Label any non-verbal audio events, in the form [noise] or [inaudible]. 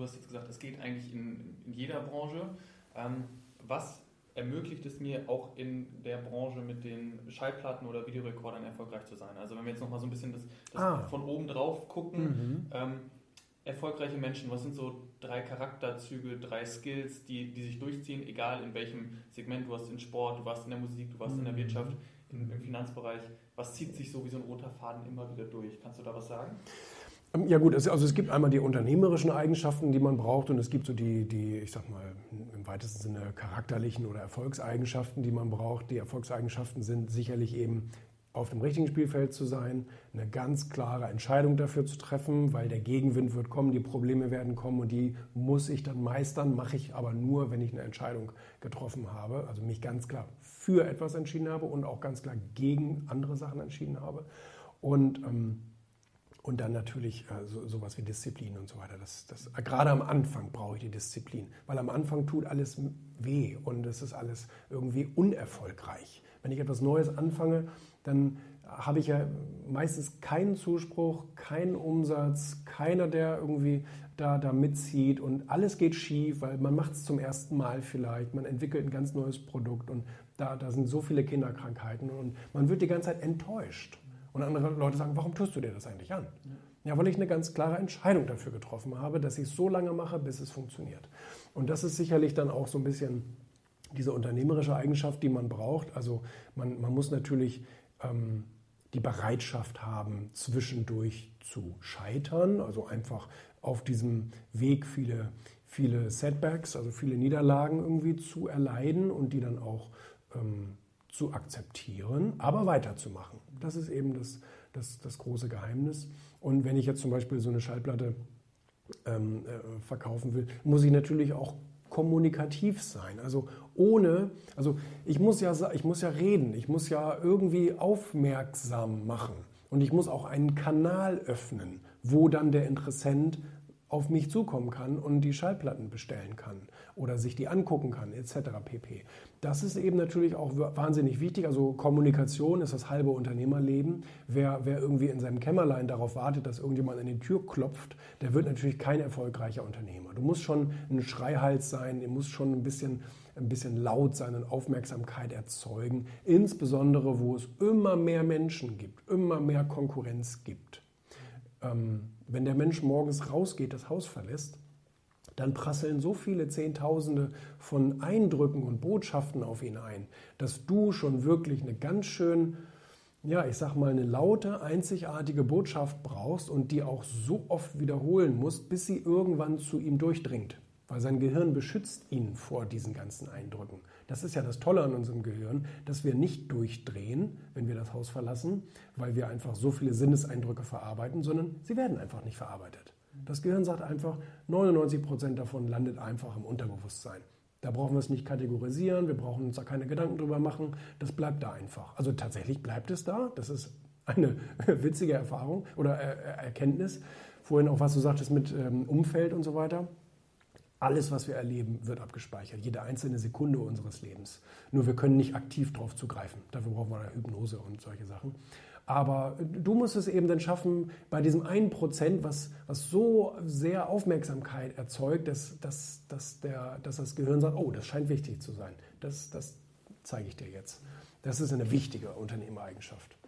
du hast jetzt gesagt, es geht eigentlich in, in jeder Branche. Ähm, was ermöglicht es mir auch in der Branche mit den Schallplatten oder Videorekordern erfolgreich zu sein? Also wenn wir jetzt nochmal so ein bisschen das, das ah. von oben drauf gucken, mhm. ähm, erfolgreiche Menschen, was sind so drei Charakterzüge, drei Skills, die, die sich durchziehen, egal in welchem Segment, du warst in Sport, du warst in der Musik, du warst mhm. in der mhm. Wirtschaft, in, im Finanzbereich, was zieht sich so wie so ein roter Faden immer wieder durch? Kannst du da was sagen? Ähm, ja gut, also es gibt einmal die unternehmerischen Eigenschaften, die man braucht und es gibt so die, die, ich sag mal, im weitesten Sinne charakterlichen oder Erfolgseigenschaften, die man braucht. Die Erfolgseigenschaften sind sicherlich eben auf dem richtigen Spielfeld zu sein, eine ganz klare Entscheidung dafür zu treffen, weil der Gegenwind wird kommen, die Probleme werden kommen und die muss ich dann meistern, mache ich aber nur, wenn ich eine Entscheidung getroffen habe, also mich ganz klar für etwas entschieden habe und auch ganz klar gegen andere Sachen entschieden habe. Und ähm, und dann natürlich äh, so, sowas wie Disziplin und so weiter. Das, das, gerade am Anfang brauche ich die Disziplin, weil am Anfang tut alles weh und es ist alles irgendwie unerfolgreich. Wenn ich etwas Neues anfange, dann habe ich ja meistens keinen Zuspruch, keinen Umsatz, keiner, der irgendwie da, da mitzieht und alles geht schief, weil man macht es zum ersten Mal vielleicht, man entwickelt ein ganz neues Produkt und da, da sind so viele Kinderkrankheiten und man wird die ganze Zeit enttäuscht. Und andere Leute sagen, warum tust du dir das eigentlich an? Ja, weil ich eine ganz klare Entscheidung dafür getroffen habe, dass ich es so lange mache, bis es funktioniert. Und das ist sicherlich dann auch so ein bisschen diese unternehmerische Eigenschaft, die man braucht. Also man, man muss natürlich ähm, die Bereitschaft haben, zwischendurch zu scheitern, also einfach auf diesem Weg viele, viele Setbacks, also viele Niederlagen irgendwie zu erleiden und die dann auch ähm, zu akzeptieren, aber weiterzumachen. Das ist eben das, das, das große Geheimnis. Und wenn ich jetzt zum Beispiel so eine Schallplatte ähm, äh, verkaufen will, muss ich natürlich auch kommunikativ sein. Also ohne, also ich muss ja, ich muss ja reden, ich muss ja irgendwie aufmerksam machen und ich muss auch einen Kanal öffnen, wo dann der Interessent auf mich zukommen kann und die Schallplatten bestellen kann oder sich die angucken kann, etc. pp. Das ist eben natürlich auch wahnsinnig wichtig. Also Kommunikation ist das halbe Unternehmerleben. Wer, wer irgendwie in seinem Kämmerlein darauf wartet, dass irgendjemand an die Tür klopft, der wird natürlich kein erfolgreicher Unternehmer. Du musst schon ein Schreihals sein, du musst schon ein bisschen, ein bisschen laut sein und Aufmerksamkeit erzeugen, insbesondere wo es immer mehr Menschen gibt, immer mehr Konkurrenz gibt. Ähm, wenn der Mensch morgens rausgeht, das Haus verlässt, dann prasseln so viele Zehntausende von Eindrücken und Botschaften auf ihn ein, dass du schon wirklich eine ganz schön, ja, ich sag mal, eine laute, einzigartige Botschaft brauchst und die auch so oft wiederholen musst, bis sie irgendwann zu ihm durchdringt. Weil sein Gehirn beschützt ihn vor diesen ganzen Eindrücken. Das ist ja das Tolle an unserem Gehirn, dass wir nicht durchdrehen, wenn wir das Haus verlassen, weil wir einfach so viele Sinneseindrücke verarbeiten, sondern sie werden einfach nicht verarbeitet. Das Gehirn sagt einfach, 99 Prozent davon landet einfach im Unterbewusstsein. Da brauchen wir es nicht kategorisieren, wir brauchen uns da keine Gedanken drüber machen, das bleibt da einfach. Also tatsächlich bleibt es da, das ist eine [laughs] witzige Erfahrung oder Erkenntnis. Vorhin auch, was du sagtest mit ähm, Umfeld und so weiter. Alles, was wir erleben, wird abgespeichert. Jede einzelne Sekunde unseres Lebens. Nur wir können nicht aktiv darauf zugreifen. Dafür brauchen wir eine Hypnose und solche Sachen. Aber du musst es eben dann schaffen, bei diesem einen Prozent, was, was so sehr Aufmerksamkeit erzeugt, dass, dass, dass, der, dass das Gehirn sagt, oh, das scheint wichtig zu sein. Das, das zeige ich dir jetzt. Das ist eine wichtige Unternehmereigenschaft.